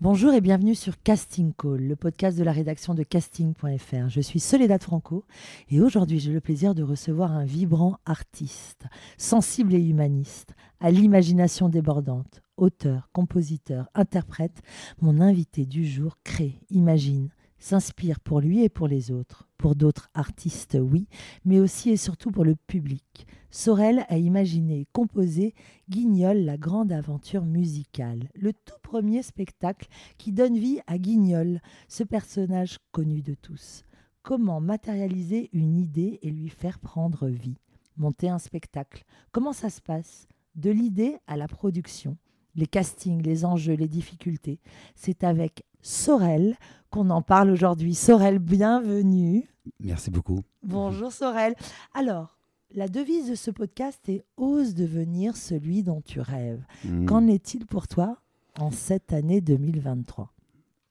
Bonjour et bienvenue sur Casting Call, le podcast de la rédaction de casting.fr. Je suis Soledad Franco et aujourd'hui j'ai le plaisir de recevoir un vibrant artiste, sensible et humaniste, à l'imagination débordante, auteur, compositeur, interprète. Mon invité du jour crée, imagine, s'inspire pour lui et pour les autres, pour d'autres artistes, oui, mais aussi et surtout pour le public. Sorel a imaginé et composé Guignol, la grande aventure musicale, le tout premier spectacle qui donne vie à Guignol, ce personnage connu de tous. Comment matérialiser une idée et lui faire prendre vie? Monter un spectacle, comment ça se passe? De l'idée à la production les castings, les enjeux, les difficultés. C'est avec Sorel qu'on en parle aujourd'hui. Sorel, bienvenue. Merci beaucoup. Bonjour Sorel. Alors, la devise de ce podcast est Ose devenir celui dont tu rêves. Hmm. Qu'en est-il pour toi en cette année 2023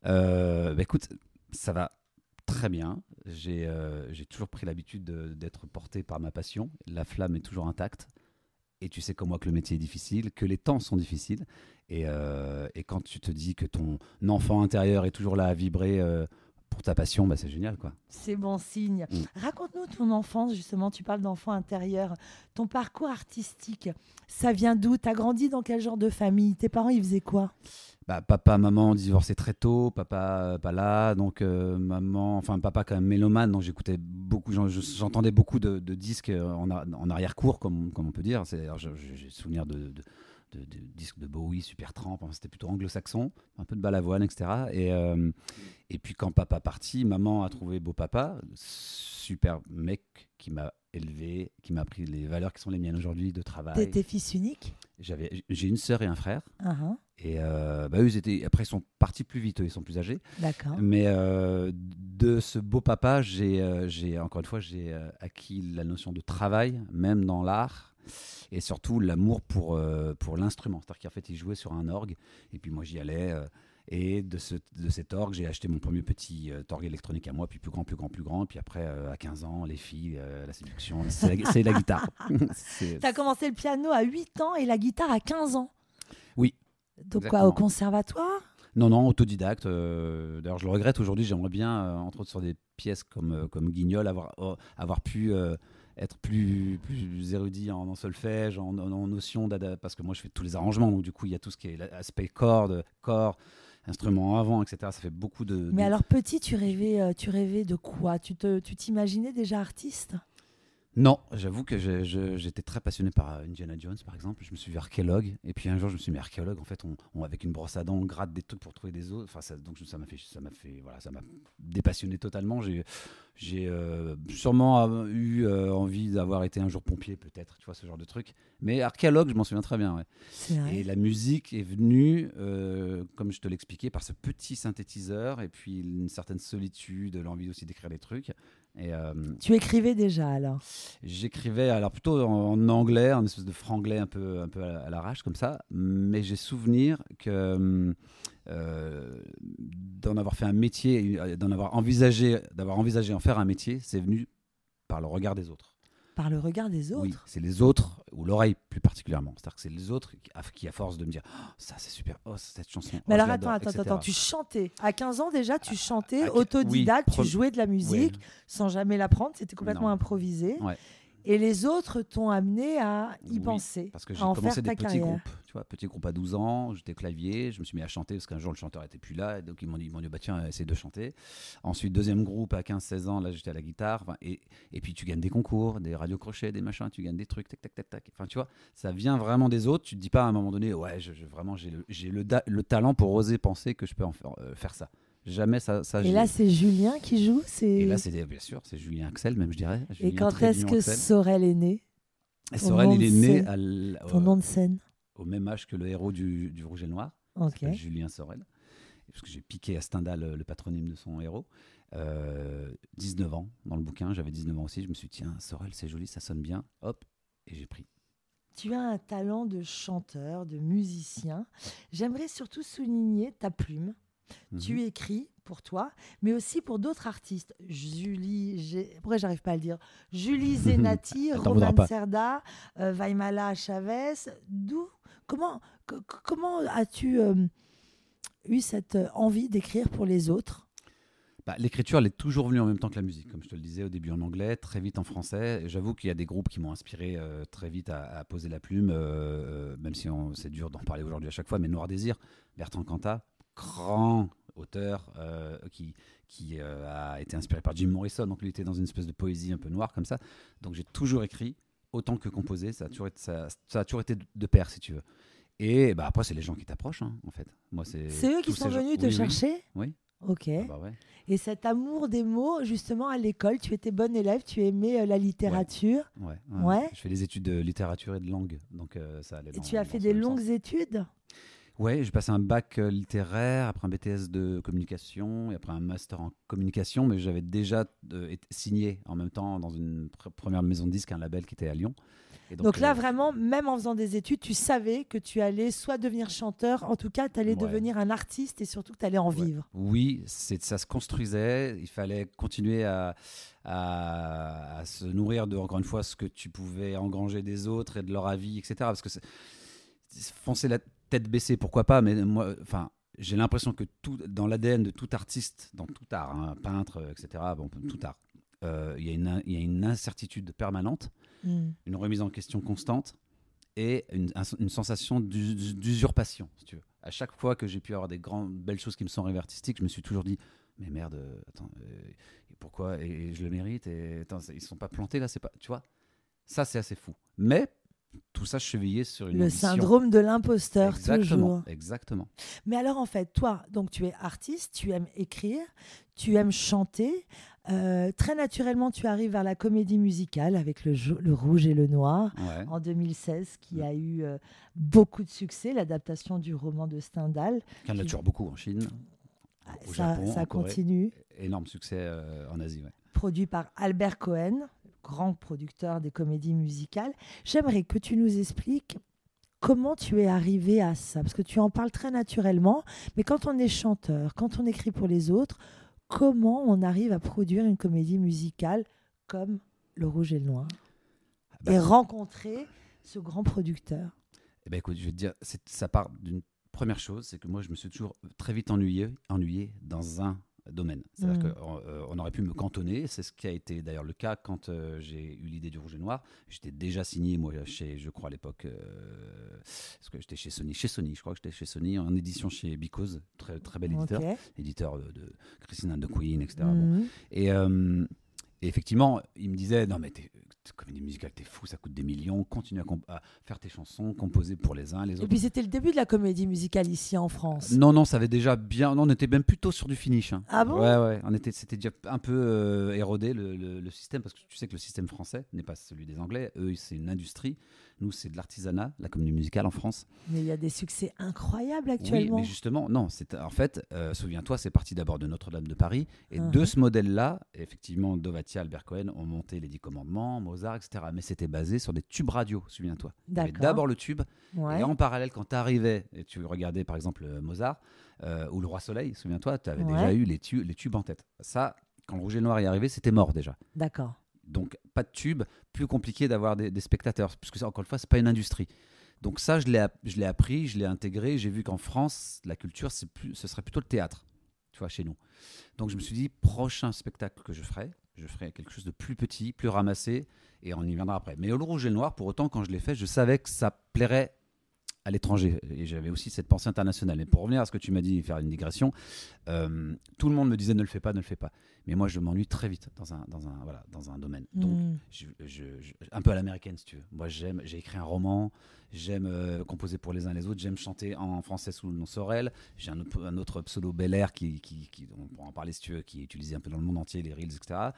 Euh, bah écoute, ça va très bien. J'ai euh, toujours pris l'habitude de- d'être porté par ma passion. La flamme est toujours intacte. Et tu sais comme moi que le métier est difficile, que les temps sont difficiles. Et, euh, quand tu te dis que ton enfant intérieur est toujours là à vibrer euh, pour ta passion, bah c'est génial quoi. C'est bon signe. Mm. Raconte-nous ton enfance, justement. Tu parles d'enfant intérieur. Ton parcours artistique, ça vient d'où? T'as grandi dans quel genre de famille? Tes parents, ils faisaient quoi? Bah, papa, maman divorcés très tôt, papa euh, pas là, donc euh, maman, enfin papa quand même mélomane, donc j'écoutais beaucoup, j'en- je- j'entendais beaucoup de, de disques euh, en, a- en arrière-cour, comme, comme on peut dire. J'ai souvenir de, de, de- de disques de Bowie, Supertramp, enfin, c'était plutôt anglo-saxon, un peu de balavoine, etc. Et, euh, et puis quand papa parti, maman a trouvé beau papa, super mec qui m'a élevé, qui m'a appris les valeurs qui sont les miennes aujourd'hui de travail. T'étais fils unique? J'avais, j'ai une sœur et un frère. Ah, ah, Et euh, bah, eux, ils étaient, après, ils sont partis plus vite, eux, ils sont plus âgés. D'accord. Mais euh, de ce beau papa, j'ai, j'ai encore une fois, j'ai acquis la notion de travail, même dans l'art, et surtout l'amour pour, euh, pour l'instrument. C'est-à-dire qu'en fait, il jouait sur un orgue, et puis moi, j'y allais. euh, et de, ce, de cet orgue, j'ai acheté mon premier petit euh, orgue électronique à moi, puis plus grand, plus grand, plus grand. Puis après, euh, à 15 ans, les filles, euh, la séduction, c'est la, la guitare. T'as commencé le piano à 8 ans et la guitare à 15 ans Oui, Donc quoi, au conservatoire? Non, non, autodidacte. euh, D'ailleurs, je le regrette aujourd'hui. J'aimerais bien, euh, entre autres sur des pièces comme, euh, comme Guignol, avoir, avoir pu être plus, plus érudit en, en solfège, en, en, en notion Parce que moi, je fais tous les arrangements. Donc, du coup, il y a tout ce qui est l'aspect corde, corps, instruments avant, etc. Ça fait beaucoup de. Mais de- alors petit, tu rêvais, euh, tu rêvais de quoi? Tu te, tu t'imaginais déjà artiste? Non, j'avoue que j'étais très passionné par euh, Indiana Jones, par exemple. Je me suis vu archéologue. Et puis un jour, je me suis mis archéologue. En fait, on, on- avec une brosse à dents, on gratte des trucs pour trouver des os. Enfin, ça, donc ça m'a fait, ça m'a fait, voilà, ça m'a dépassionné totalement. J'ai, j'ai euh, sûrement euh, eu euh, envie d'avoir été un jour pompier, peut-être, tu vois, ce genre de truc. Mais archéologue, je m'en souviens très bien. ouais. Et la musique est venue, euh, comme je te l'expliquais, par ce petit synthétiseur et puis une certaine solitude, l'envie aussi d'écrire des trucs. Et euh, Tu écrivais déjà alors? J'écrivais alors plutôt en, en anglais, en espèce de franglais un peu, un peu à, l'arrache comme ça, mais j'ai souvenir que euh, d'en avoir fait un métier, d'en avoir envisagé, d'avoir envisagé en faire un métier, c'est venu par le regard des autres. Par le regard des Oui, autres? c'est les autres, ou l'oreille plus particulièrement. C'est-à-dire que c'est les autres qui, à, qui, à force de me dire Oh, ça c'est super, oh cette chanson. Mais oh, alors je attends, attends, etc. attends, tu chantais. À 15 ans déjà, tu chantais, à- autodidacte, oui, tu jouais de la musique sans jamais l'apprendre, c'était complètement Non. improvisé. Ouais. Et les autres t'ont amené à y Oui, penser, Parce que à j'ai en commencé faire des petits carrière. groupes, tu vois, petits groupes à 12 ans, j'étais clavier, je me suis mis à chanter parce qu'un jour le chanteur était plus là, donc ils m'ont dit, ils dit bah tiens, essaie de chanter. Ensuite, deuxième groupe à 15-16 ans, là j'étais à la guitare, et, et puis tu gagnes des concours, des radios crochets, des machins, tu gagnes des trucs, tac, tac, tac, tac. Enfin, tu vois, ça vient vraiment des autres, tu te dis pas à un moment donné, ouais, je, je- vraiment j'ai le, le, le talent pour oser penser que je peux en faire, euh, faire ça. Jamais ça. ça Et là, c'est Julien qui joue. C'est... et là, c'est des- bien sûr, c'est Julien Axel, même je dirais. Et Julien quand est-ce que Axel. Sorel est né? Sorel, il est né à Ton euh, nom de scène au même âge que le héros du, du Rouge et le Noir, Julien Sorel, parce que j'ai piqué à Stendhal le, le patronyme de son héros. Euh, 19 ans dans le bouquin, j'avais 19 ans aussi, je me suis dit, tiens, Sorel, c'est joli, ça sonne bien, hop, et j'ai pris. Tu as un talent de chanteur, de musicien. J'aimerais surtout souligner ta plume. Mhm. Tu écris pour toi, mais aussi pour d'autres artistes. Julie, pourquoi j'arrive pas à le dire? Julie Zenati, Roman. Serda, euh, Vaimala Chavez. D'où Comment, co- co- comment as-tu euh, eu cette euh, envie d'écrire pour les autres? Bah, L'écriture, elle est toujours venue en même temps que la musique, comme je te le disais au début en anglais, très vite en français. J'avoue qu'il y a des groupes qui m'ont inspiré euh, très vite à, à poser la plume, euh, même si c'est dur d'en parler aujourd'hui à chaque fois. Mais Noir Désir, Bertrand Cantat, grand auteur euh, qui, qui euh, a été inspiré par Jim Morrison, donc lui était dans une espèce de poésie un peu noire comme ça. Donc j'ai toujours écrit autant que composé, ça a toujours été, ça, ça a toujours été de, de pair si tu veux. Et bah, après, c'est les gens qui t'approchent, hein, en fait. Moi, c'est C'est eux qui sont gens- venus te Oui, chercher Oui. Ok. Ah bah ouais. Et cet amour des mots, justement, à l'école, tu étais bonne élève, tu aimais euh, la littérature. Ouais, Ouais. Je fais des études de littérature et de langue, donc ça allait Et tu as fait des longues sens. études? Ouais, j'ai passé un bac euh, littéraire, après un BTS de communication, et après un master en communication, mais j'avais déjà euh, été signé en même temps dans une pr- première maison de disques, un label qui était à Lyon. Et Donc, là, euh, vraiment, même en faisant des études, tu savais que tu allais soit devenir chanteur, en tout cas, tu allais Ouais. devenir un artiste et surtout que tu allais en Ouais. vivre. Oui, ça se construisait. Il fallait continuer à, à- à se nourrir de, encore une fois, ce que tu pouvais engranger des autres et de leur avis, etc. Parce que foncer la tête baissée, pourquoi pas, mais moi, enfin. J'ai l'impression que tout, dans l'ADN de tout artiste, dans tout art, hein, peintre, etc., bon, tout art, euh, il y, a une in- il y a une incertitude permanente, Hmm. une remise en question constante et une, un- une sensation d'us- d'usurpation, si tu veux. À chaque fois que j'ai pu avoir des grandes, belles choses qui me sont arrivées artistiques, je me suis toujours dit, mais merde, euh, attends, euh, pourquoi et, et je le mérite et attends, ils sont pas plantés là, c'est pas, tu vois. Ça, c'est assez fou. Mais tout ça chevillé sur une Le ambition. syndrome de l'imposteur, Exactement, toujours. exactement. Mais alors, en fait, toi, donc tu es artiste, tu aimes écrire, tu aimes chanter. euh, très naturellement, tu arrives vers la comédie musicale avec le, rouge et le noir. Ouais. en 2016 qui a eu euh, beaucoup de succès, l'adaptation du roman de Stendhal. Y en a toujours beaucoup en Chine, au ça Japon, ça en Corée. continue. Énorme succès euh, en Asie. ouais. Produit par Albert Cohen, grand producteur des comédies musicales. J'aimerais que tu nous expliques comment tu es arrivé à ça, parce que tu en parles très naturellement, mais quand on est chanteur, quand on écrit pour les autres, comment on arrive à produire une comédie musicale comme Le Rouge et le Noir Bah, et rencontrer ce grand producteur? Eh ben écoute, je vais te dire, ça part d'une première chose, c'est que moi je me suis toujours très vite ennuyé, ennuyé dans un domaine. C'est-à-dire Mm. qu'on euh, on aurait pu me cantonner, c'est ce qui a été d'ailleurs le cas quand euh, j'ai eu l'idée du rouge et noir. J'étais déjà signé, moi, chez, je crois à l'époque, euh, parce que j'étais chez Sony, chez Sony, je crois que j'étais chez Sony, en édition chez Because, très, très bel éditeur, éditeur de, de Christine and the Queen, etc. Bon, et, et effectivement, il me disait Non, mais t'es, comédie musicale, t'es fou, ça coûte des millions, continue à, faire tes chansons, composer pour les uns, les Et autres. puis c'était le début de la comédie musicale ici en France. Non, non, ça avait déjà bien. Non, on était même plutôt sur du finish. hein. Ah bon? Ouais, ouais. On était, c'était déjà un peu euh, érodé le, le- le système parce que tu sais que le système français n'est pas celui des Anglais. Eux, c'est une industrie. Nous, c'est de l'artisanat, la comédie musicale en France. Mais il y a des succès incroyables Oui, actuellement. mais justement, non. C'est en fait, euh, souviens-toi, c'est parti d'abord de Notre-Dame de Paris et Mhm. de ce modèle-là, effectivement, Dovatia, Albert Cohen ont monté les Dix Commandements, Mozart, etc. Mais c'était basé sur des tubes radio, souviens-toi. D'abord le tube, Ouais. et en parallèle, quand tu arrivais et tu regardais par exemple euh, Mozart euh, ou Le Roi Soleil, souviens-toi, tu avais Ouais. déjà eu les, tu- les tubes en tête. Ça, quand le Rouge et le Noir est arrivé, c'était mort déjà. D'accord. Donc pas de tube, plus compliqué d'avoir des, spectateurs, puisque encore une fois, c'est pas une industrie. Donc ça, je l'ai, appris, je l'ai intégré. J'ai vu qu'en France, la culture, plus, ce serait plutôt le théâtre, tu vois, chez nous. Donc je me suis dit, prochain spectacle que je ferai, je ferai quelque chose de plus petit, plus ramassé, et on y viendra après. Mais le rouge et le noir, pour autant, quand je l'ai fait, je savais que ça plairait à l'étranger. Et j'avais aussi cette pensée internationale. Et pour revenir à ce que tu m'as dit, faire une digression, euh, tout le monde me disait ne le fais pas, ne le fais pas. Mais moi, je m'ennuie très vite dans un, dans un, voilà, dans un domaine. Donc, Mm. je, je- je- un peu à l'américaine, si tu veux. Moi, j'aime, j'ai écrit un roman, j'aime euh, composer pour les uns les autres, j'aime chanter en français sous le nom Sorel. J'ai un, autre- un autre pseudo Bel Air qui, qui, qui- on pourra en parler si tu veux, qui est utilisé un peu dans le monde entier, les reels, etc.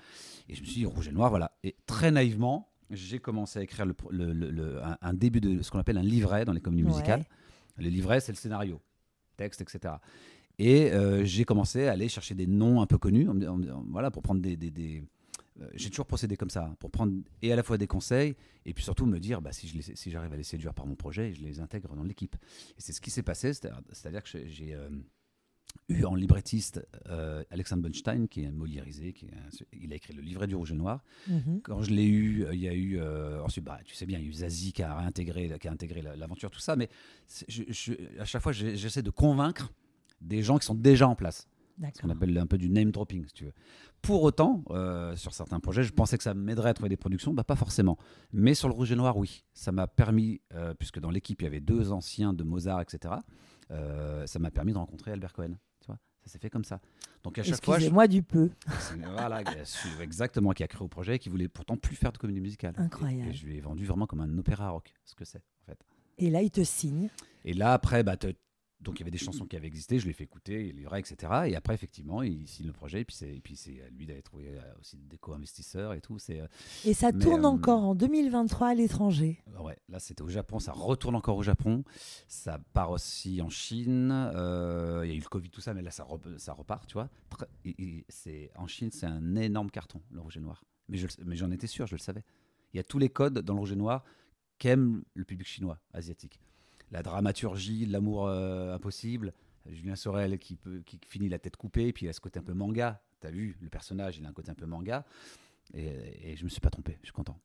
Et je me suis dit, rouge et noir, voilà. Et très naïvement, j'ai commencé à écrire le, le- le- le- un, un début de ce qu'on appelle un livret dans les comédies musicales. Le livret, c'est le scénario, texte, etc. Et euh, j'ai commencé à aller chercher des noms un peu connus, en me- en me- en- voilà, pour prendre des. des- des- euh, j'ai toujours procédé comme ça, pour prendre et à la fois des conseils et puis surtout me dire bah, si, je les- si j'arrive à les séduire par mon projet, je les intègre dans l'équipe. Et c'est ce qui s'est passé, c'est-à- c'est-à-dire que j'ai- j'ai euh, eu en librettiste euh, Alexandre Bunstein, qui est un Moliérisé, qui est un- il a écrit le livret du Rouge et Noir. Mhm. Quand je l'ai eu, euh, il y a eu euh, ensuite, bah, tu sais bien, il y a eu Zazie qui a réintégré, qui a intégré la- l'aventure, tout ça. Mais c'est- je- je- à chaque fois, j'essaie de convaincre des gens qui sont déjà en place, ce qu'on appelle un peu du name dropping, si tu veux. Pour autant, euh, sur certains projets, je pensais que ça m'aiderait à trouver des productions, bah pas forcément. Mais sur le Rouge et Noir, oui, ça m'a permis, puisque dans l'équipe il y avait deux anciens de Mozart, etc. euh, ça m'a permis de rencontrer Albert Cohen. Tu vois, ça s'est fait comme ça. Donc à chaque fois, je- Excusez-moi du peu. Voilà, exactement, qui a créé au projet, et qui voulait pourtant plus faire de comédie musicale. Incroyable. Et, je lui ai vendu vraiment comme un opéra rock, ce que c'est en fait. Et là, il te signe. Et là après, bah, te- donc il y avait des chansons qui avaient existé, je les ai fait écouter, il etc. Et après effectivement, il signe le projet, et puis c'est, et puis c'est à lui d'aller trouver euh, aussi des co-investisseurs et tout. C'est, euh, Et ça Mais, tourne euh, encore en 2023 à l'étranger. ouais, là c'était au Japon, ça retourne encore au Japon, ça part aussi en Chine. euh, il y a eu le Covid, tout ça, mais là ça, rep- ça repart, tu vois. Très- et- et c'est en Chine, c'est un énorme carton, le rouge et noir. Mais, je, mais j'en étais sûr, je le savais. Il y a tous les codes dans le rouge et noir qu'aime le public chinois, asiatique. La dramaturgie, l'amour euh, impossible. Julien Sorel qui, peut, qui finit la tête coupée, puis il a ce côté un peu manga. T'as vu, le personnage, il a un côté un peu manga. Et, et je me suis pas trompé, je suis content.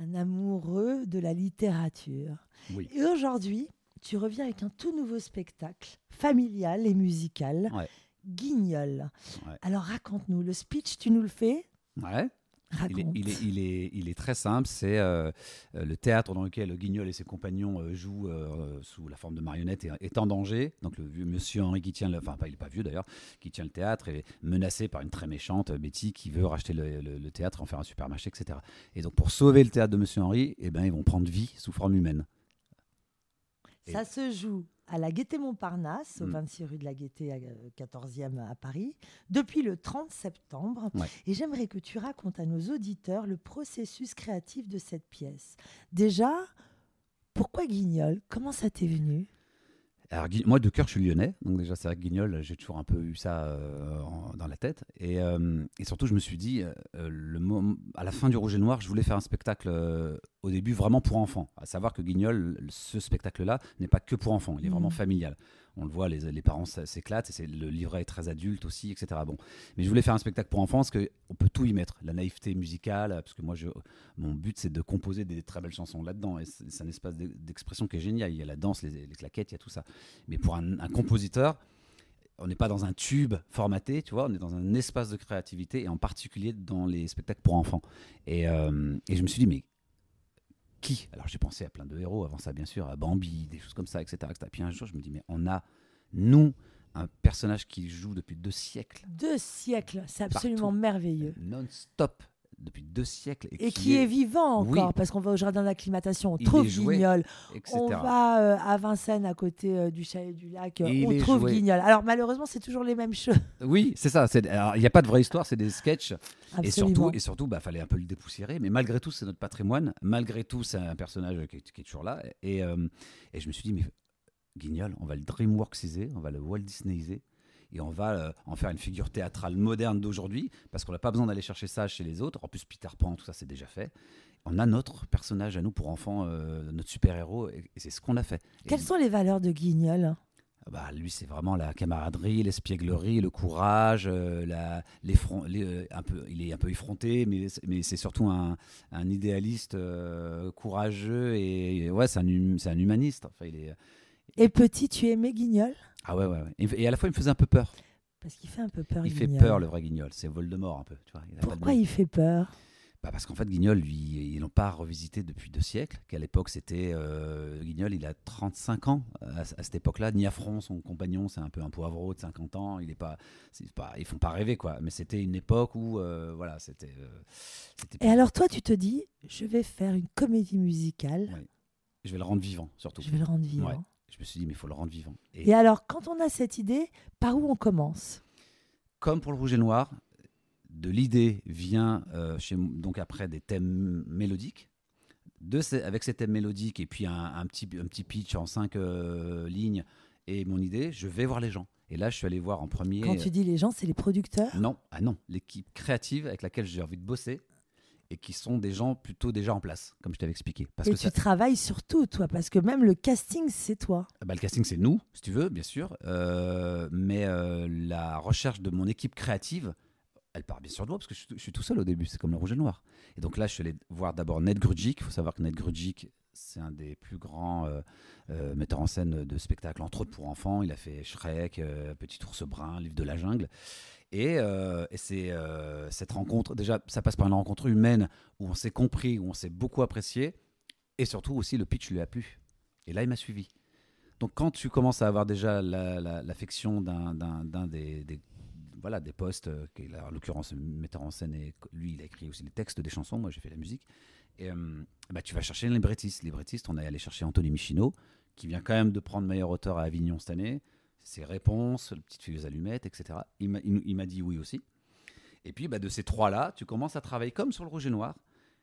Un amoureux de la littérature. Oui. Et aujourd'hui, tu reviens avec un tout nouveau spectacle, familial et musical, Ouais. Guignol. Ouais. Alors raconte-nous, le speech, tu nous le fais? Ouais. Il est, Raconte. il, est, il, est, il est très simple, c'est euh, le théâtre dans lequel Guignol et ses compagnons euh, jouent euh, sous la forme de marionnettes est, en danger. Donc le vieux monsieur Henri qui tient, le, enfin pas, il n'est pas vieux d'ailleurs, qui tient le théâtre est menacé par une très méchante Betty qui veut racheter le, le- le théâtre, en faire un supermarché, etc. Et donc pour sauver le théâtre de monsieur Henri, eh ben, ils vont prendre vie sous forme humaine. Ça se joue à la Gaîté Montparnasse, au Mm. 26 rue de la Gaîté, à, euh, 14e à Paris, depuis le 30 septembre. Ouais. Et j'aimerais que tu racontes à nos auditeurs le processus créatif de cette pièce. Déjà, pourquoi Guignol? Comment ça t'est venu? Alors, moi, de cœur, je suis lyonnais. Donc, déjà, c'est vrai que Guignol, j'ai toujours un peu eu ça euh, en- dans la tête. Et, euh, et surtout, je me suis dit, euh, le à la fin du Rouge et Noir, je voulais faire un spectacle au début vraiment pour enfants. À savoir que Guignol, ce spectacle-là, n'est pas que pour enfants. Il est vraiment Mhm. familial. On le voit, les, parents s'éclatent. et Le livret est très adulte aussi, etc. Bon. Mais je voulais faire un spectacle pour enfants parce qu'on peut tout y mettre. La naïveté musicale, parce que moi, mon but, c'est de composer des très belles chansons là-dedans. Et c'est un espace d'e- d'expression qui est génial. Il y a la danse, les, les claquettes, il y a tout ça. Mais pour un, un compositeur, on n'est pas dans un tube formaté, tu vois, on est dans un espace de créativité, et en particulier dans les spectacles pour enfants. Et, euh, et je me suis dit, mais qui Alors j'ai pensé à plein de héros avant ça, bien sûr, à Bambi, des choses comme ça, etc. etc. Puis un jour, je me dis, mais on a, nous, un personnage qui joue depuis deux siècles, Deux siècles, c'est absolument Partout. merveilleux. non-stop, depuis deux siècles. Et qui est vivant Oui. encore, parce qu'on va au jardin d'acclimatation, on Il trouve Guignol. etc. On va euh, à Vincennes, à côté euh, du chalet du lac, euh, Et on trouve joué. Guignol. Alors malheureusement, c'est toujours les mêmes choses. Oui, c'est ça. Il n'y a pas de vraie histoire, c'est des sketchs. Et surtout, et surtout, bah, fallait un peu le dépoussiérer. Mais malgré tout, c'est notre patrimoine. Malgré tout, c'est un personnage qui est, qui est toujours là. Et, euh, et je me suis dit, mais Guignol, on va le DreamWorksiser, on va le Walt Disneyiser. Et on va euh, en faire une figure théâtrale moderne d'aujourd'hui, parce qu'on n'a pas besoin d'aller chercher ça chez les autres. En plus, Peter Pan, tout ça, c'est déjà fait. On a notre personnage à nous pour enfants, euh, notre super-héros, et, et c'est ce qu'on a fait. Et Quelles sont les valeurs de Guignol? Bah, lui, c'est vraiment la camaraderie, l'espièglerie, le courage, euh, la, les, euh, un peu, il est un peu effronté, mais, mais c'est surtout un, un idéaliste euh, courageux et, et ouais, c'est un, hum- un humaniste. Enfin, il est, Et petit, tu aimais Guignol? Ah ouais, ouais, ouais. Et, à la fois, il me faisait un peu peur. Parce qu'il fait un peu peur. Il fait peur, le vrai Guignol. C'est Voldemort un peu. Tu vois. Il a pas de Pourquoi il fait peur? Bah, Parce qu'en fait, Guignol, lui, ils l'ont pas revisité depuis deux siècles. Qu'à l'époque, c'était. euh, Guignol, il a 35 ans à, à cette époque-là. Niafron, son compagnon, c'est un peu un poivreau de 50 ans. Il est pas, ils font pas rêver, quoi. Mais c'était une époque où. euh, voilà, c'était. euh, c'était Et alors toi, tu te dis, je vais faire une comédie musicale, Ouais. Je vais le rendre vivant, surtout. je vais le rendre vivant. Ouais. Je me suis dit, mais il faut le rendre vivant. Et, Et alors, quand on a cette idée, par où on commence? Comme pour le rouge et noir, de l'idée vient euh, chez, donc après des thèmes mélodiques. De ces- avec ces thèmes mélodiques et puis un, un petit, un petit pitch en cinq euh, lignes et mon idée, je vais voir les gens. Et là, je suis allé voir en premier. Quand tu dis les gens, c'est les producteurs? Non, ah non, l'équipe créative avec laquelle j'ai envie de bosser et qui sont des gens plutôt déjà en place, comme je t'avais expliqué. Parce Et que tu ça- travailles sur tout, toi, parce que même le casting, c'est toi. bah, le casting, c'est nous, si tu veux, bien sûr. Euh, mais euh, la recherche de mon équipe créative, elle part bien sûr de moi, parce que je, suis- je suis tout seul au début. C'est comme le rouge et le noir. Et donc là, je suis allé voir d'abord Ned Grudgic. Il faut savoir que Ned Grudgic, c'est un des plus grands euh, euh, metteurs en scène de spectacles, entre autres pour enfants. Il a fait Shrek, euh, Petit ours brun, Livre de la jungle. Et, euh, euh, cette rencontre, déjà, ça passe par une rencontre humaine où on s'est compris, où on s'est beaucoup apprécié. Et surtout aussi, le pitch lui a plu. Et là, il m'a suivi. Donc quand tu commences à avoir déjà la- la- l'affection d'un des, voilà, des postes, euh, qui est en l'occurrence metteur en scène, et lui il a écrit aussi les textes des chansons, moi j'ai fait la musique, bah, tu vas chercher un librettiste. Librettiste, on est allé chercher Anthony Michino, qui vient quand même de prendre meilleur auteur à Avignon cette année, ses réponses, le Petite fille aux allumettes, etc. Il m'a- dit oui aussi. Et puis bah, de ces trois-là, tu commences à travailler comme sur le rouge et noir,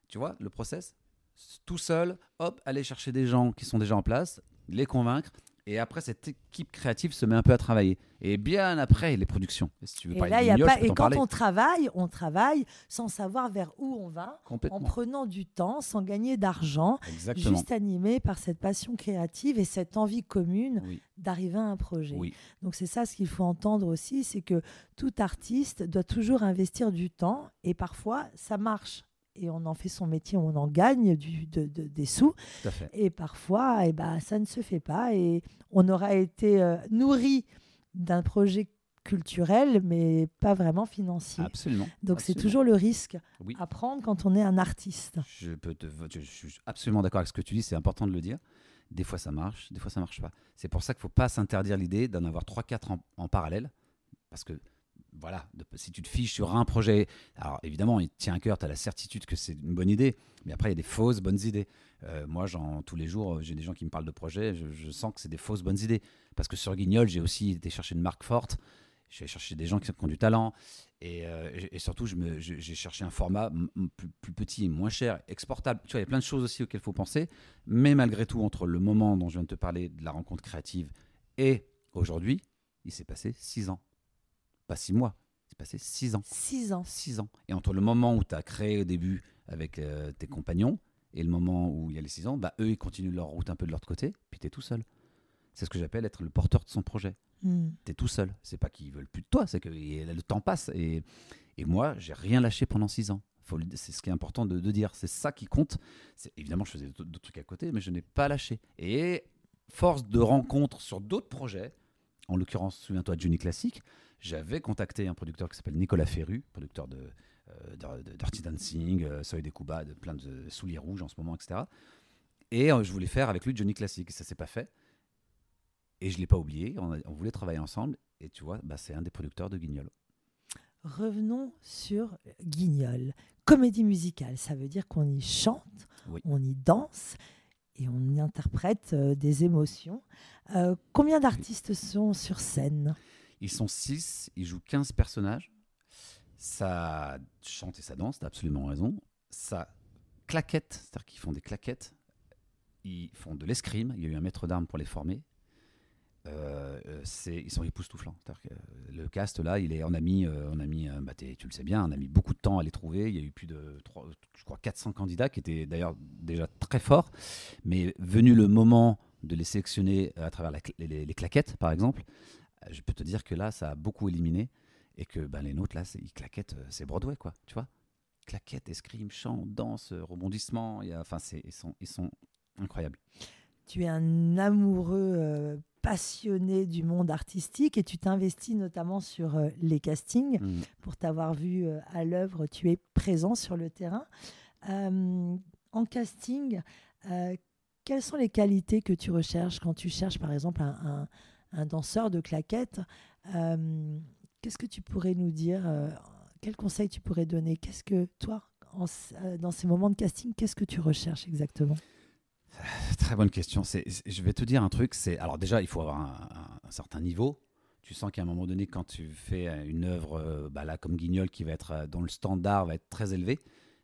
tu vois, le process, tout seul, hop, aller chercher des gens qui sont déjà en place, les convaincre. Et après, cette équipe créative se met un peu à travailler. Et bien après, les productions. Si tu veux Et parler là, y a pas. Et quand parler. on travaille, on travaille sans savoir vers où on va, en prenant du temps, sans gagner d'argent, juste animé par cette passion créative et cette envie commune Oui, d'arriver à un projet. oui, Donc c'est ça ce qu'il faut entendre aussi, c'est que tout artiste doit toujours investir du temps et parfois ça marche et on en fait son métier, on en gagne du, de- de- des sous et parfois eh ben, ça ne se fait pas et on aura été euh, nourri d'un projet culturel mais pas vraiment financier. Absolument. Donc c'est toujours le risque Oui. à prendre quand on est un artiste. Je, peux te, je, je suis absolument d'accord avec ce que tu dis, c'est important de le dire. Des fois ça marche, des fois ça marche pas. C'est pour ça qu'il faut pas s'interdire l'idée d'en avoir 3-4 en, en parallèle. Parce que, voilà, si tu te fiches sur un projet, alors évidemment, il tient à cœur, tu as la certitude que c'est une bonne idée, mais après, il y a des fausses bonnes idées. Euh, moi, tous les jours, j'ai des gens qui me parlent de projets, je, sens que c'est des fausses bonnes idées. Parce que sur Guignol, j'ai aussi été chercher une marque forte, j'ai cherché des gens qui ont du talent, et, euh, surtout, j'ai cherché un format plus, plus petit, moins cher, exportable. Tu vois, il y a plein de choses aussi auxquelles il faut penser. Mais malgré tout, entre le moment dont je viens de te parler, de la rencontre créative, et aujourd'hui, il s'est passé six ans. Pas six mois, il s'est passé six ans. Six ans. Six ans. Et entre le moment où tu as créé au début avec euh, tes compagnons et le moment où il y a les six ans, bah, eux, ils continuent leur route un peu de leur côté, puis tu es tout seul. C'est ce que j'appelle être le porteur de son projet Hmm. tu es tout seul. C'est pas qu'ils veulent plus de toi, c'est que le temps passe. Et, et moi, j'ai rien lâché pendant six ans. C'est ce qui est important de, de dire. C'est ça qui compte. C'est- Évidemment, je faisais d'autres trucs à côté, mais je n'ai pas lâché. Et force de rencontres sur d'autres projets, en l'occurrence, souviens-toi de Johnny Classic, j'avais contacté un producteur qui s'appelle Nicolas Ferru, producteur de euh, de- de Dirty Dancing, euh, Soy des Kuba, de plein de souliers rouges en ce moment, etc. Et euh, je voulais faire avec lui Johnny Classic. Et ça s'est pas fait. Et je l'ai pas oublié. On, a- on voulait travailler ensemble. Et tu vois, bah, c'est un des producteurs de Guignol. Revenons sur Guignol. Comédie musicale, ça veut dire qu'on y chante, Oui. on y danse et on y interprète euh, des émotions. Euh, combien d'artistes sont sur scène? Ils sont six, ils jouent 15 personnages. Ça chante et ça danse, t'as absolument raison. Ça claquette, c'est-à-dire qu'ils font des claquettes. Ils font de l'escrime, il y a eu un maître d'armes pour les former. Euh, euh, ils sont époustouflants. Euh, le cast là, il est, on a mis, euh, on a mis euh, bah, tu le sais bien, on a mis beaucoup de temps à les trouver. Il y a eu plus de, trois- je crois, 400 candidats qui étaient d'ailleurs déjà très forts. Mais venu le moment de les sélectionner à travers les- claquettes, par exemple, euh, je peux te dire que là, ça a beaucoup éliminé et que ben, les nôtres, là, ils claquettent, euh, c'est Broadway, quoi, tu vois. Claquettes, escrime, chant, danse, euh, rebondissement, il y a- enfin, ils, sont, ils sont incroyables. Tu es un amoureux euh, passionné du monde artistique et tu t'investis notamment sur euh, les castings. Mm. Pour t'avoir vu euh, à l'œuvre, tu es présent sur le terrain. En casting, quelles sont les qualités que tu recherches quand tu cherches par exemple un, un- un danseur de claquettes Euh, Qu'est-ce que tu pourrais nous dire euh, Quels conseils tu pourrais donner? Qu'est-ce que toi, euh, dans ces moments de casting, qu'est-ce que tu recherches exactement? Très bonne question. Je vais te dire un truc. C'est alors déjà, il faut avoir un, certain niveau. tu sens qu'à un moment donné, quand tu fais une œuvre bah là, comme Guignol, qui va être, dont le standard va être très élevé,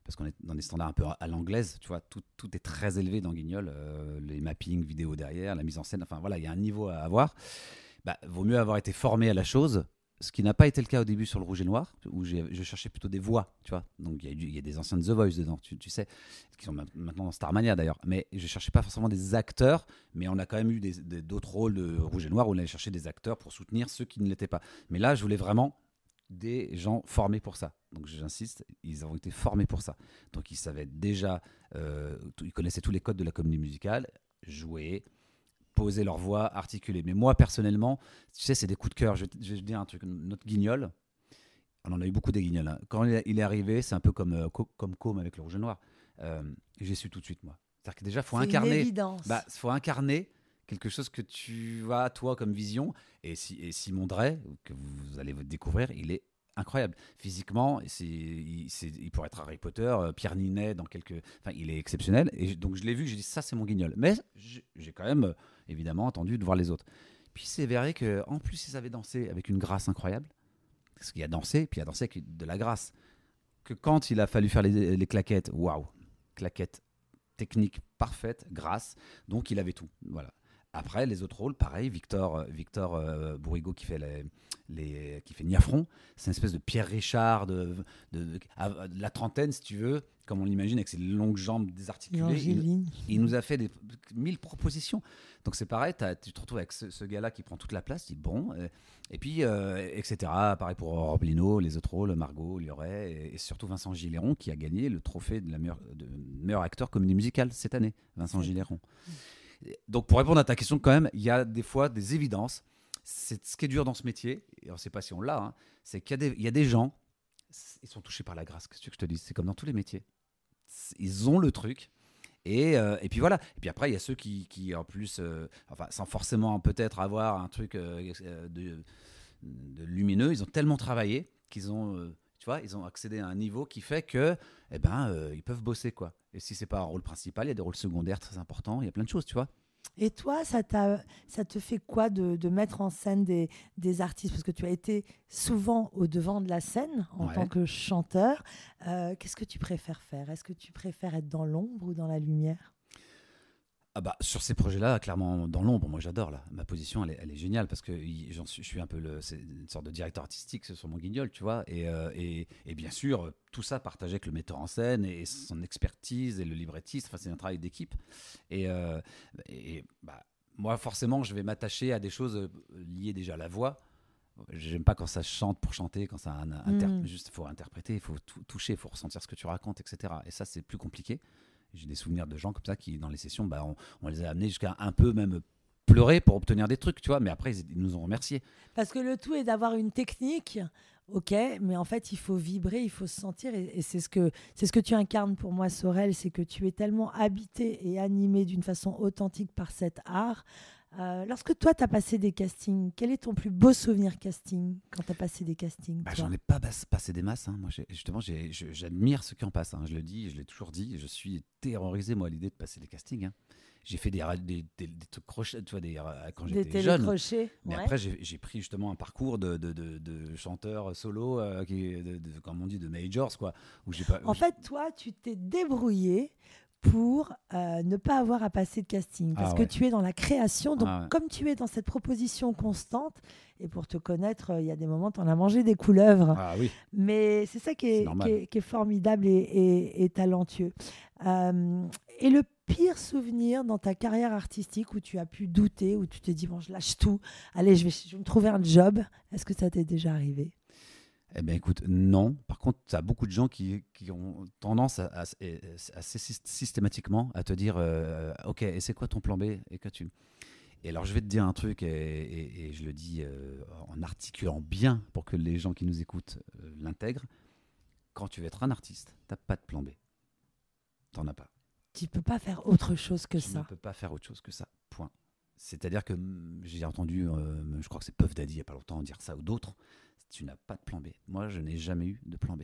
parce qu'on est dans des standards un peu à l'anglaise, tu vois, tout, tout, est très élevé dans Guignol, les mappings vidéo derrière, la mise en scène, enfin voilà, il y a un niveau à avoir. Bah, vaut mieux avoir été formé à la chose ce qui n'a pas été le cas au début sur le rouge et noir, où je cherchais plutôt des voix, tu vois. Donc il y, a des anciens The Voice dedans, tu, tu, sais, qui sont maintenant dans Starmania d'ailleurs. Mais je cherchais pas forcément des acteurs, mais on a quand même eu d'autres rôles de rouge et noir où on allait chercher des acteurs pour soutenir ceux qui ne l'étaient pas. Mais là, je voulais vraiment des gens formés pour ça. Donc j'insiste, ils ont été formés pour ça. Donc ils savaient déjà, euh, ils connaissaient tous les codes de la comédie musicale, jouer, poser leur voix, articuler. Mais moi, personnellement, tu sais, c'est des coups de cœur. Je, je vais te dire un truc. Notre guignol, on en a eu beaucoup des guignols. Hein. Quand il est arrivé, c'est un peu comme, euh, comme Com avec le rouge et noir. Euh, j'ai su tout de suite, moi. C'est-à-dire que déjà, il faut incarner. Bah, faut incarner quelque chose que tu as, toi, comme vision. Et, si, et Simon Drey, que vous allez découvrir, il est incroyable. Physiquement, il, il, pourrait être Harry Potter, euh, Pierre Ninet, dans quelques. Il est exceptionnel. Et donc, je l'ai vu, j'ai dit, ça, c'est mon guignol. Mais j'ai quand même évidemment entendu de voir les autres. Puis c'est vrai qu'en plus, ils avaient dansé avec une grâce incroyable. Parce qu'il a dansé, puis il a dansé avec de la grâce. Que quand il a fallu faire les, claquettes, waouh, claquettes techniques parfaites, grâce. Donc il avait tout. Voilà. Après, les autres rôles, pareil, Victor, Victor euh, Bourrigo qui fait, les, les, qui fait Niafron, c'est une espèce de Pierre Richard de, de, la trentaine, si tu veux, comme on l'imagine, avec ses longues jambes désarticulées. Il, nous a fait des, mille propositions. Donc c'est pareil, tu te retrouves avec ce, gars-là qui prend toute la place, tu dis bon, euh, et, puis, euh, etc. Pareil pour Roblino, les autres rôles, Margot, Lioret, et, et, surtout Vincent Giléron qui a gagné le trophée de, la meilleure, de meilleur acteur comédie musicale cette année, Vincent Giléron. Donc pour répondre à ta question, quand même, il y a des fois des évidences. C'est ce qui est dur dans ce métier, et on ne sait pas si on l'a, hein, c'est qu'il y, a des gens, ils sont touchés par la grâce, qu'est-ce que je te dis? C'est comme dans tous les métiers ils ont le truc. Et, euh, et, puis voilà. Et puis après, il y a ceux qui, en plus, euh, enfin, sans forcément peut-être avoir un truc euh, de, lumineux, ils ont tellement travaillé qu'ils ont, tu vois, ils ont accédé à un niveau qui fait que, eh ben, ils peuvent bosser quoi. Et si c'est pas un rôle principal, il y a des rôles secondaires très importants. Il y a plein de choses, tu vois. Et toi, ça, ça te fait quoi de, de mettre en scène des, des, artistes? Parce que tu as été souvent au devant de la scène en tant que chanteur. Euh, qu'est-ce que tu préfères faire? Est-ce que tu préfères être dans l'ombre ou dans la lumière? Ah bah, sur ces projets-là, clairement dans l'ombre, moi j'adore là. Ma position, elle est, elle est géniale parce que j'en suis, je suis un peu le, c'est une sorte de directeur artistique sur mon guignol, tu vois. Et, euh, et, et, bien sûr, tout ça partagé avec le metteur en scène et son expertise et le librettiste. Enfin, c'est un travail d'équipe. Et, euh, et bah, moi, forcément, je vais m'attacher à des choses euh, liées déjà à la voix. J'aime pas quand ça chante pour chanter, quand ça mmh. juste faut interpréter, il faut toucher, il faut ressentir ce que tu racontes, etc. Et ça, c'est plus compliqué. J'ai des souvenirs de gens comme ça qui, dans les sessions, bah, on, les a amenés jusqu'à un peu même pleurer pour obtenir des trucs, tu vois. Mais après, ils, nous ont remerciés. Parce que le tout est d'avoir une technique, ok, mais en fait, il faut vibrer, il faut se sentir. Et, c'est ce que c'est ce que tu incarnes pour moi, Sorel, c'est que tu es tellement habité et animé d'une façon authentique par cet art. Euh, lorsque toi, tu as passé des castings, quel est ton plus beau souvenir casting quand tu as passé des castings bah, J'en ai pas passé des masses. Hein. Moi, justement, j'admire ceux qui en passent. Hein. Je le dis, je l'ai toujours dit. Je suis terrorisé, moi, à l'idée de passer des castings. Hein. J'ai fait des, des, des, des crochets, tu vois, des, quand j'étais jeune. Mais après, j'ai pris justement un parcours de, de, de, chanteur solo, euh, qui, comme on dit, de majors, quoi. Où pas, en fait, toi, tu t'es débrouillé pour euh, ne pas avoir à passer de casting. Parce ah que tu es dans la création. Donc, ah comme tu es dans cette proposition constante, et pour te connaître, euh, il y a des moments, tu en as mangé des couleuvres. Ah, oui. Mais c'est ça qui est, qui est, formidable et, et, talentueux. Euh, et le pire souvenir dans ta carrière artistique où tu as pu douter, où tu t'es dit, bon, je lâche tout, allez, je vais, je vais me trouver un job. Est-ce que ça t'est déjà arrivé? Eh bien, écoute, non. Par contre, tu as beaucoup de gens qui, qui ont tendance à, systématiquement à te dire euh, Ok, et c'est quoi ton plan B Et que tu. Et alors, je vais te dire un truc, et, je le dis euh, en articulant bien pour que les gens qui nous écoutent euh, l'intègrent. Quand tu veux être un artiste, tu n'as pas de plan B. Tu n'en as pas. Tu peux pas faire autre chose que ça. Tu ne peux pas faire autre chose que ça. Point. C'est-à-dire que j'ai entendu, je crois que c'est Puff Daddy il n'y a pas longtemps dire ça, ou d'autres tu n'as pas de plan B. Moi, je n'ai jamais eu de plan B.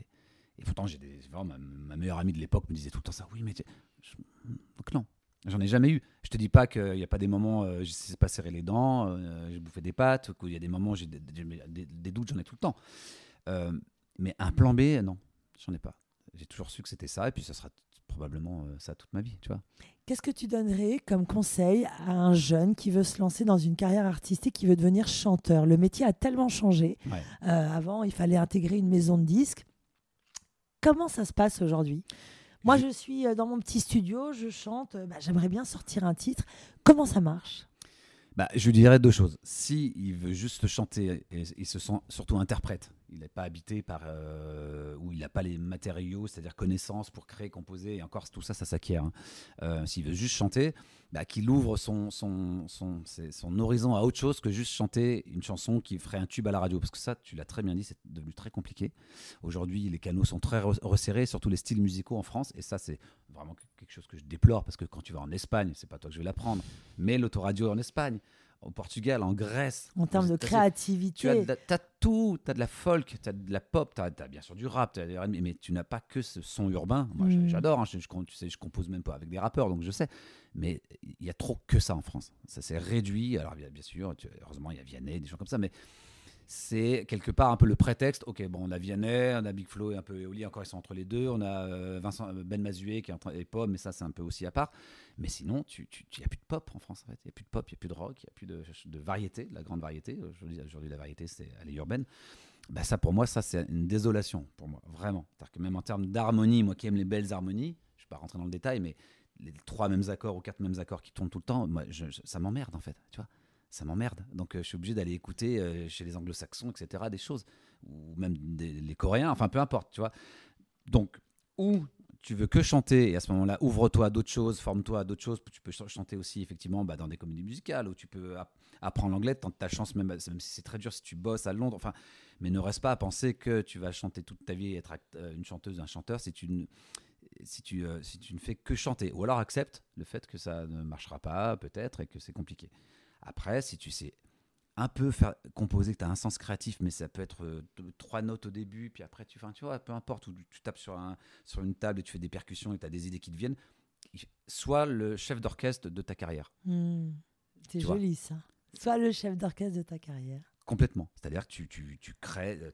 Et pourtant, j'ai des, ma, ma, meilleure amie de l'époque me disait tout le temps ça. Oui, mais donc non. J'en ai jamais eu. Je te dis pas qu'il n'y a pas des moments, euh, je sais pas serrer les dents, euh, j'ai bouffé des pâtes, qu'il y a des moments, j'ai des, doutes, j'en ai tout le temps. Euh, mais un plan B, non, j'en ai pas. J'ai toujours su que c'était ça, et puis ça sera probablement euh, ça toute ma vie, tu vois. Qu'est-ce que tu donnerais comme conseil à un jeune qui veut se lancer dans une carrière artistique, qui veut devenir chanteur? Le métier a tellement changé. Ouais. Euh, avant, il fallait intégrer une maison de disques. Comment ça se passe aujourd'hui? Moi, je suis euh, dans mon petit studio, je chante. bah, J'aimerais bien sortir un titre. Comment ça marche? Bah, je lui dirais deux choses. Si il veut juste chanter et il se sent surtout interprète, il n'est pas habité par euh, ou il n'a pas les matériaux, c'est-à-dire connaissances pour créer, composer. Et encore, tout ça, ça s'acquiert. hein. Euh, S'il veut juste chanter, bah, qu'il ouvre son, son, son, son horizon à autre chose que juste chanter une chanson qui ferait un tube à la radio. Parce que ça, tu l'as très bien dit, c'est devenu très compliqué. Aujourd'hui, les canaux sont très re- resserrés, surtout les styles musicaux en France. Et ça, c'est vraiment quelque chose que je déplore parce que quand tu vas en Espagne, c'est pas toi que je vais l'apprendre, mais l'autoradio en Espagne, au Portugal, en Grèce, en termes de créativité tu as, de tout, tu as de la folk, tu as de la pop, tu as, bien sûr du rap, mais tu n'as pas que ce son urbain. Moi, Mm. j'adore, hein, je, je, tu sais, je compose même pas avec des rappeurs, donc je sais. Mais il y a trop que ça en France. Ça s'est réduit. Alors, bien, bien sûr, tu- heureusement, il y a Vianney, des gens comme ça, mais c'est quelque part un peu le prétexte. Ok, bon, on a Vianney, on a Big Flo et un peu Eoli, encore ils sont entre les deux. On a euh, Vincent Ben Mazué qui est en train et pop, mais ça c'est un peu aussi à part. Mais sinon, tu, il n'y a plus de pop en France en fait. Il n'y a plus de pop, il n'y a plus de rock, il n'y a plus de, variété, la grande variété. Aujourd'hui, la variété, c'est elle est urbaine. Bah ça, pour moi, ça c'est une désolation pour moi, vraiment. C'est-à-dire que même en termes d'harmonie, moi qui aime les belles harmonies, je ne vais pas rentrer dans le détail, mais les trois mêmes accords ou quatre mêmes accords qui tournent tout le temps, moi, ça m'emmerde en fait, tu vois ça m'emmerde. Donc euh, je suis obligé d'aller écouter euh, chez les anglo-saxons, etc., des choses, ou même les coréens, enfin peu importe, tu vois. Donc, ou tu veux que chanter, et à ce moment-là, ouvre-toi à d'autres choses, forme-toi à d'autres choses. Tu peux ch- chanter aussi, effectivement, bah, dans des comédies musicales, où tu peux app- apprendre l'anglais, tente ta chance, même, si c'est très dur si tu bosses à Londres. Enfin, mais ne reste pas à penser que tu vas chanter toute ta vie et être euh, une chanteuse, un chanteur, si tu si tu, si tu ne fais que chanter. Ou alors accepte le fait que ça ne marchera pas, peut-être, et que c'est compliqué. Après, si tu sais un peu faire composer, que tu as un sens créatif, mais ça peut être euh, trois notes au début, puis après, tu, tu vois, peu importe, où tu tapes sur, un, sur une table et tu fais des percussions et tu as des idées qui te viennent, sois le chef d'orchestre de ta carrière. Hmm, C'est vois. joli ça. Sois le chef d'orchestre de ta carrière. Complètement. C'est-à-dire que tu, tu, tu crées euh,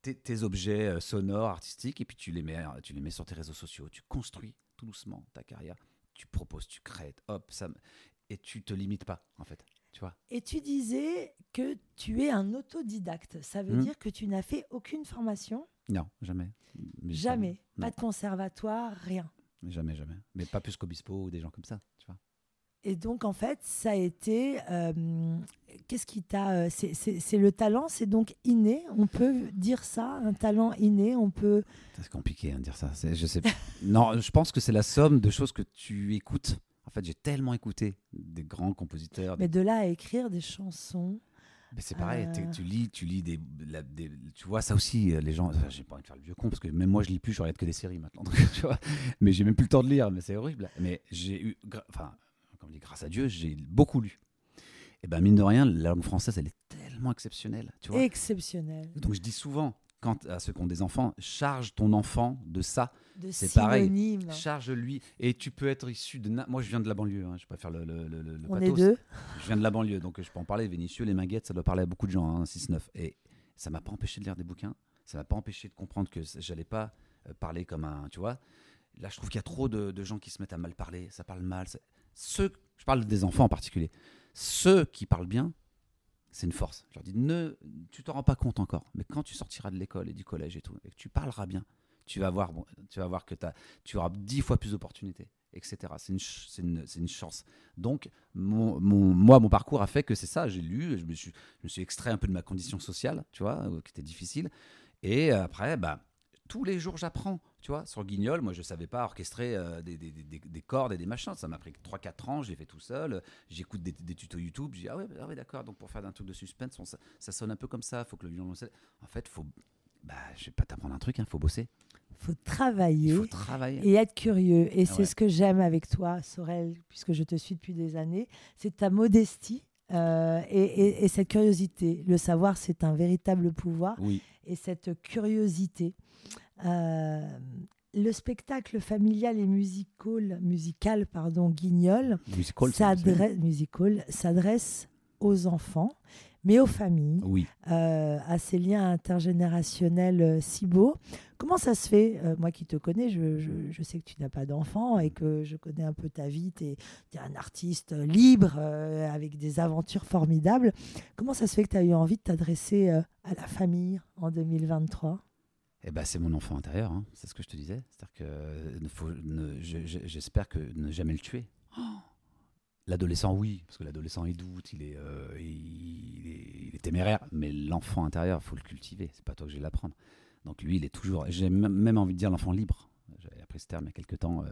tes, objets euh, sonores, artistiques, et puis tu les, mets, tu les mets sur tes réseaux sociaux. Tu construis tout doucement ta carrière. Tu proposes, tu crées, hop, ça, et tu te limites pas, en fait. Tu vois Et tu disais que tu es un autodidacte. Ça veut Hmm. dire que tu n'as fait aucune formation Non, jamais. Mais Jamais. Non. Pas de conservatoire, rien. Jamais, jamais. Mais pas plus qu'Obispo ou des gens comme ça, tu vois. Et donc, en fait, ça a été. euh, Qu'est-ce qui t'a. euh, c'est- le talent, c'est donc inné. On peut dire ça, un talent inné. On peut. C'est compliqué hein, de dire ça. Je sais. non, je pense que c'est la somme de choses que tu écoutes. En fait, j'ai tellement écouté des grands compositeurs. Mais de là à écrire des chansons. Mais c'est pareil, Euh. tu lis, tu lis des, la- des- tu vois ça aussi. euh, Les gens, enfin, j'ai pas envie de faire le vieux con parce que même moi je lis plus, je regarde que des séries maintenant. donc, tu vois. Mais j'ai même plus le temps de lire, mais c'est horrible. Mais j'ai eu, enfin, comme dit, grâce à Dieu, j'ai beaucoup lu. Et ben mine de rien, la langue française, elle est tellement exceptionnelle, tu vois. Exceptionnel. Donc je dis souvent, quand à ceux qui ont des enfants, charge ton enfant de ça. De C'est pareil. Charge-lui. Et tu peux être issu de. na- Moi, je viens de la banlieue. hein, je préfère le, le, le, le On est pathos. deux. Je viens de la banlieue, donc je peux en parler. Vénitieux, les Minguettes, ça doit parler à beaucoup de gens, hein, 6-9. Et ça m'a pas empêché de lire des bouquins. Ça m'a pas empêché de comprendre que j'allais pas euh, parler comme un. Tu vois Là, je trouve qu'il y a trop de, de gens qui se mettent à mal parler. Ça parle mal. ça- Ceux, je parle des enfants en particulier. Ceux qui parlent bien, c'est une force. Je leur dis, ne, tu t'en rends pas compte encore, mais quand tu sortiras de l'école et du collège et tout, et que tu parleras bien, tu vas voir, bon, tu vas voir que as, tu auras dix fois plus d'opportunités, etc. C'est une, une, une chance. Donc, mon, mon- moi, mon parcours a fait que c'est ça. J'ai lu, je me, suis, je me suis extrait un peu de ma condition sociale, tu vois, euh, qui était difficile. Et après, bah, tous les jours, j'apprends. Tu vois, sur guignol, moi, je savais pas orchestrer euh, des, des- des- des cordes et des machins. Ça m'a pris 3-4 ans, j'ai fait tout seul. J'écoute des, des tutos YouTube. Je dis, ah ouais, ah ouais d'accord. Donc, pour faire un truc de suspense, on- ça, ça sonne un peu comme ça. faut que le violon. En fait, faut. Bah, je vais pas t'apprendre un truc, il faut bosser. faut Il travailler. faut travailler. et être curieux. Et Ah c'est ouais. ce que j'aime avec toi, Sorel, puisque je te suis depuis des années, c'est ta modestie euh, et, et- et cette curiosité. Le savoir, c'est un véritable pouvoir. Oui. Et cette curiosité. Euh, le spectacle familial et musical, musical pardon, Guignol s'adresse aux enfants, mais aux familles, Oui. euh, à ces liens intergénérationnels euh, si beaux. Comment ça se fait Euh, Moi qui te connais, je, je- je sais que tu n'as pas d'enfant et que je connais un peu ta vie. Tu es, un artiste libre avec des aventures formidables. Comment ça se fait que tu as eu envie de t'adresser à la famille en 2023 Eh ben, c'est mon enfant intérieur, hein. c'est ce que je te disais. C'est-à-dire que euh, faut- ne- j'espère que ne jamais le tuer. Oh L'adolescent, oui, parce que l'adolescent, il doute, il est, euh, il, est, il est téméraire, mais l'enfant intérieur, faut le cultiver. C'est pas toi que je vais l'apprendre. Donc lui, il est toujours. J'ai même envie de dire l'enfant libre. Ce terme il y a quelques temps. euh,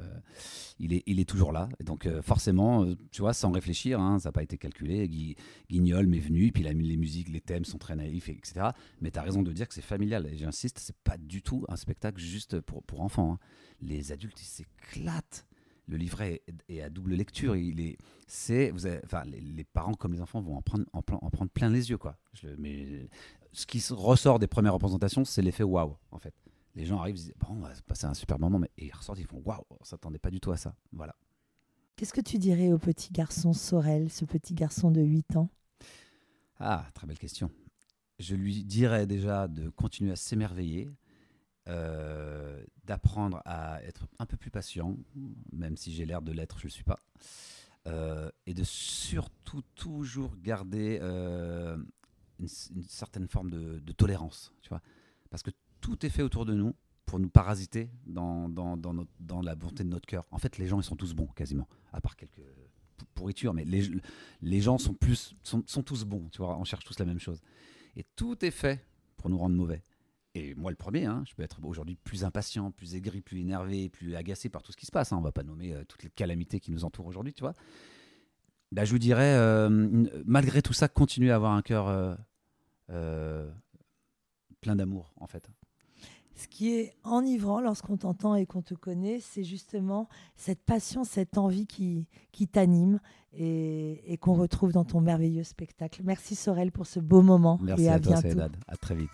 il, est, toujours là. Donc euh, forcément, euh, tu vois, sans réfléchir, hein, ça n'a pas été calculé. Gui- Guignol m'est venu, puis il a mis les musiques, les thèmes sont très naïfs, etc. Mais tu as raison de dire que c'est familial. Et j'insiste, c'est pas du tout un spectacle juste pour, enfants. hein. Les adultes, ils s'éclatent. Le livret est, à double lecture. C'est, les, parents comme les enfants vont en prendre, plein les yeux, quoi. Ce qui ressort des premières représentations, c'est l'effet waouh, en fait. Les gens arrivent, ils disent, bon, on va passer un super moment, mais et ils ressortent, ils font waouh, on s'attendait pas du tout à ça. Voilà. Qu'est-ce que tu dirais au petit garçon Sorel, ce petit garçon de 8 ans? Ah, très belle question. Je lui dirais déjà de continuer à s'émerveiller, euh, d'apprendre à être un peu plus patient, même si j'ai l'air de l'être, je ne le suis pas, euh, et de surtout toujours garder euh, une, une certaine forme de, de tolérance, tu vois, parce que tout est fait autour de nous pour nous parasiter dans, dans, dans, la bonté de notre cœur. En fait, les gens, ils sont tous bons, quasiment, à part quelques pou- pourritures, mais les, les gens sont, plus, sont, sont tous bons, tu vois, on cherche tous la même chose. Et tout est fait pour nous rendre mauvais. Et moi, le premier, hein, je peux être aujourd'hui plus impatient, plus aigri, plus énervé, plus agacé par tout ce qui se passe. hein. On va pas nommer euh, toutes les calamités qui nous entourent aujourd'hui, tu vois. Bah, je vous dirais, euh, malgré tout ça, continuez à avoir un cœur euh, plein d'amour, en fait. Ce qui est enivrant lorsqu'on t'entend et qu'on te connaît, c'est justement cette passion, cette envie qui, qui t'anime et, et qu'on retrouve dans ton merveilleux spectacle. Merci Sorel pour ce beau moment Merci et à, à, toi, bientôt. À très vite.